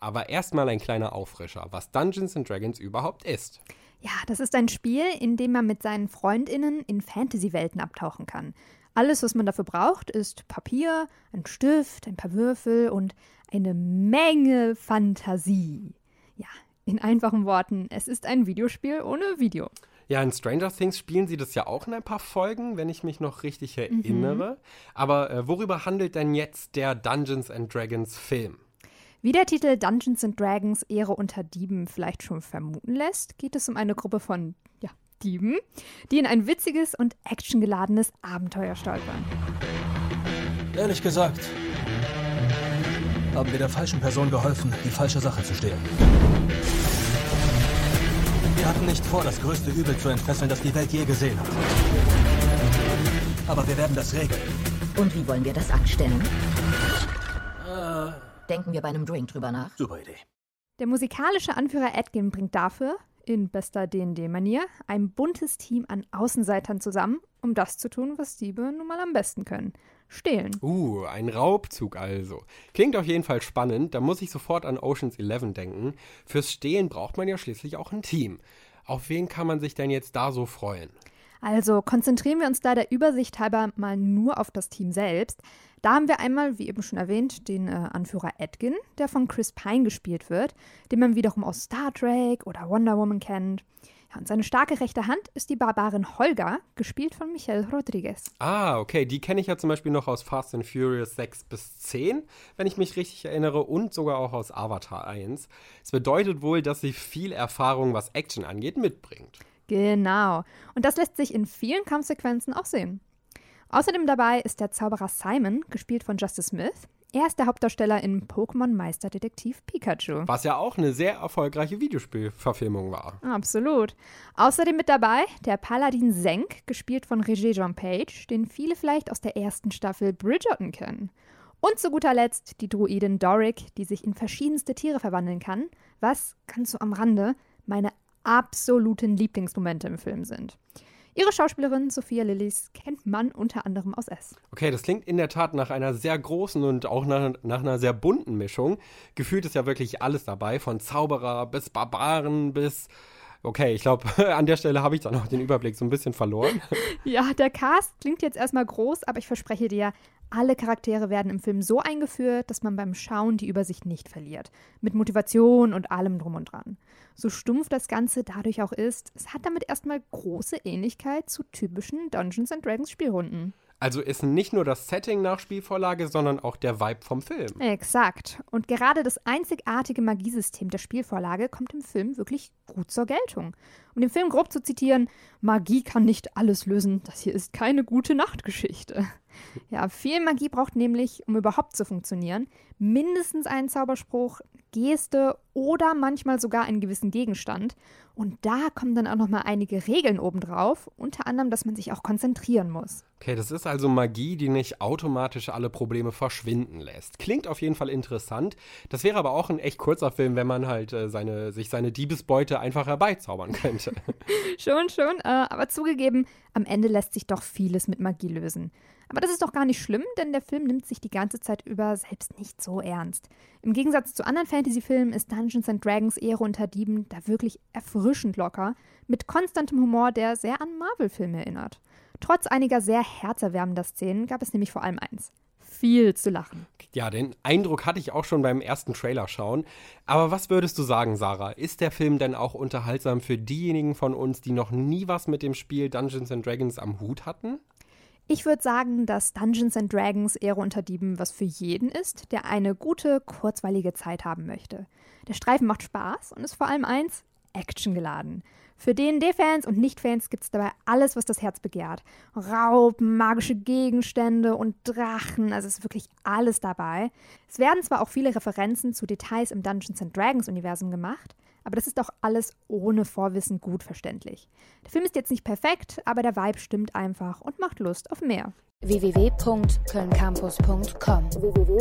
Aber erstmal ein kleiner Auffrischer, was Dungeons and Dragons überhaupt ist. Ja, das ist ein Spiel, in dem man mit seinen FreundInnen in Fantasy-Welten abtauchen kann. Alles, was man dafür braucht, ist Papier, ein Stift, ein paar Würfel und eine Menge Fantasie. Ja, in einfachen Worten, es ist ein Videospiel ohne Video. Ja, in Stranger Things spielen sie das ja auch in ein paar Folgen, wenn ich mich noch richtig erinnere. Mhm. Aber äh, worüber handelt denn jetzt der Dungeons and Dragons Film? Wie der Titel Dungeons and Dragons Ehre unter Dieben vielleicht schon vermuten lässt, geht es um eine Gruppe von ja, Dieben, die in ein witziges und actiongeladenes Abenteuer stolpern. Ehrlich gesagt, haben wir der falschen Person geholfen, die falsche Sache zu stehlen. Wir hatten nicht vor, das größte Übel zu entfesseln, das die Welt je gesehen hat. Aber wir werden das regeln. Und wie wollen wir das anstellen? Äh, Denken wir bei einem Drink drüber nach? Super Idee. Der musikalische Anführer Edgin bringt dafür, in bester D&D-Manier, ein buntes Team an Außenseitern zusammen, um das zu tun, was Diebe nun mal am besten können. Stehlen. Uh, ein Raubzug also. Klingt auf jeden Fall spannend, da muss ich sofort an Oceans 11 denken. Fürs Stehlen braucht man ja schließlich auch ein Team. Auf wen kann man sich denn jetzt da so freuen? Also konzentrieren wir uns da der Übersicht halber mal nur auf das Team selbst. Da haben wir einmal, wie eben schon erwähnt, den äh, Anführer Edgin, der von Chris Pine gespielt wird, den man wiederum aus Star Trek oder Wonder Woman kennt. Ja, und seine starke rechte Hand ist die Barbarin Holga, gespielt von Michelle Rodriguez. Ah, okay. Die kenne ich ja zum Beispiel noch aus Fast and Furious 6 bis 10, wenn ich mich richtig erinnere, und sogar auch aus Avatar 1. Es bedeutet wohl, dass sie viel Erfahrung, was Action angeht, mitbringt. Genau. Und das lässt sich in vielen Kampfsequenzen auch sehen. Außerdem dabei ist der Zauberer Simon, gespielt von Justice Smith. Er ist der Hauptdarsteller in Pokémon Meisterdetektiv Pikachu. Was ja auch eine sehr erfolgreiche Videospielverfilmung war. Absolut. Außerdem mit dabei der Paladin Senk, gespielt von Regé John Page, den viele vielleicht aus der ersten Staffel Bridgerton kennen. Und zu guter Letzt die Druidin Doric, die sich in verschiedenste Tiere verwandeln kann, was, ganz so am Rande, meine absoluten Lieblingsmomente im Film sind. Ihre Schauspielerin Sophia Lillis kennt man unter anderem aus S. Okay, das klingt in der Tat nach einer sehr großen und auch nach, nach einer sehr bunten Mischung. Gefühlt ist ja wirklich alles dabei, von Zauberer bis Barbaren bis Okay, ich glaube, an der Stelle habe ich dann auch den Überblick so ein bisschen verloren. ja, der Cast klingt jetzt erstmal groß, aber ich verspreche dir, alle Charaktere werden im Film so eingeführt, dass man beim Schauen die Übersicht nicht verliert. Mit Motivation und allem drum und dran. So stumpf das Ganze dadurch auch ist, es hat damit erstmal große Ähnlichkeit zu typischen Dungeons Dragons Spielrunden. Also ist nicht nur das Setting nach Spielvorlage, sondern auch der Vibe vom Film. Exakt. Und gerade das einzigartige Magiesystem der Spielvorlage kommt im Film wirklich gut zur Geltung. Um den Film grob zu zitieren, Magie kann nicht alles lösen, das hier ist keine gute Nachtgeschichte. Ja, viel Magie braucht nämlich, um überhaupt zu funktionieren, mindestens einen Zauberspruch, Geste oder manchmal sogar einen gewissen Gegenstand. Und da kommen dann auch noch mal einige Regeln obendrauf, unter anderem, dass man sich auch konzentrieren muss. Okay, das ist also Magie, die nicht automatisch alle Probleme verschwinden lässt. Klingt auf jeden Fall interessant. Das wäre aber auch ein echt kurzer Film, wenn man halt äh, seine, sich seine Diebesbeute einfach herbeizaubern könnte. schon, schon. Äh, aber zugegeben, am Ende lässt sich doch vieles mit Magie lösen. Aber das ist doch gar nicht schlimm, denn der Film nimmt sich die ganze Zeit über selbst nicht so ernst. Im Gegensatz zu anderen Fantasy-Filmen ist Dungeons and Dragons Ehre unter Dieben da wirklich erfrischend locker, mit konstantem Humor, der sehr an Marvel-Filme erinnert. Trotz einiger sehr herzerwärmender Szenen gab es nämlich vor allem eins. Viel zu lachen. Ja, den Eindruck hatte ich auch schon beim ersten Trailer schauen. Aber was würdest du sagen, Sarah? Ist der Film denn auch unterhaltsam für diejenigen von uns, die noch nie was mit dem Spiel Dungeons and Dragons am Hut hatten? Ich würde sagen, dass Dungeons and Dragons Ehre unter Dieben was für jeden ist, der eine gute, kurzweilige Zeit haben möchte. Der Streifen macht Spaß und ist vor allem eins, Action geladen. Für D&D-Fans und Nicht-Fans gibt es dabei alles, was das Herz begehrt. Raub, magische Gegenstände und Drachen, also ist wirklich alles dabei. Es werden zwar auch viele Referenzen zu Details im Dungeons and Dragons-Universum gemacht, aber das ist auch alles ohne Vorwissen gut verständlich. Der Film ist jetzt nicht perfekt, aber der Vibe stimmt einfach und macht Lust auf mehr. www.kölncampus.com www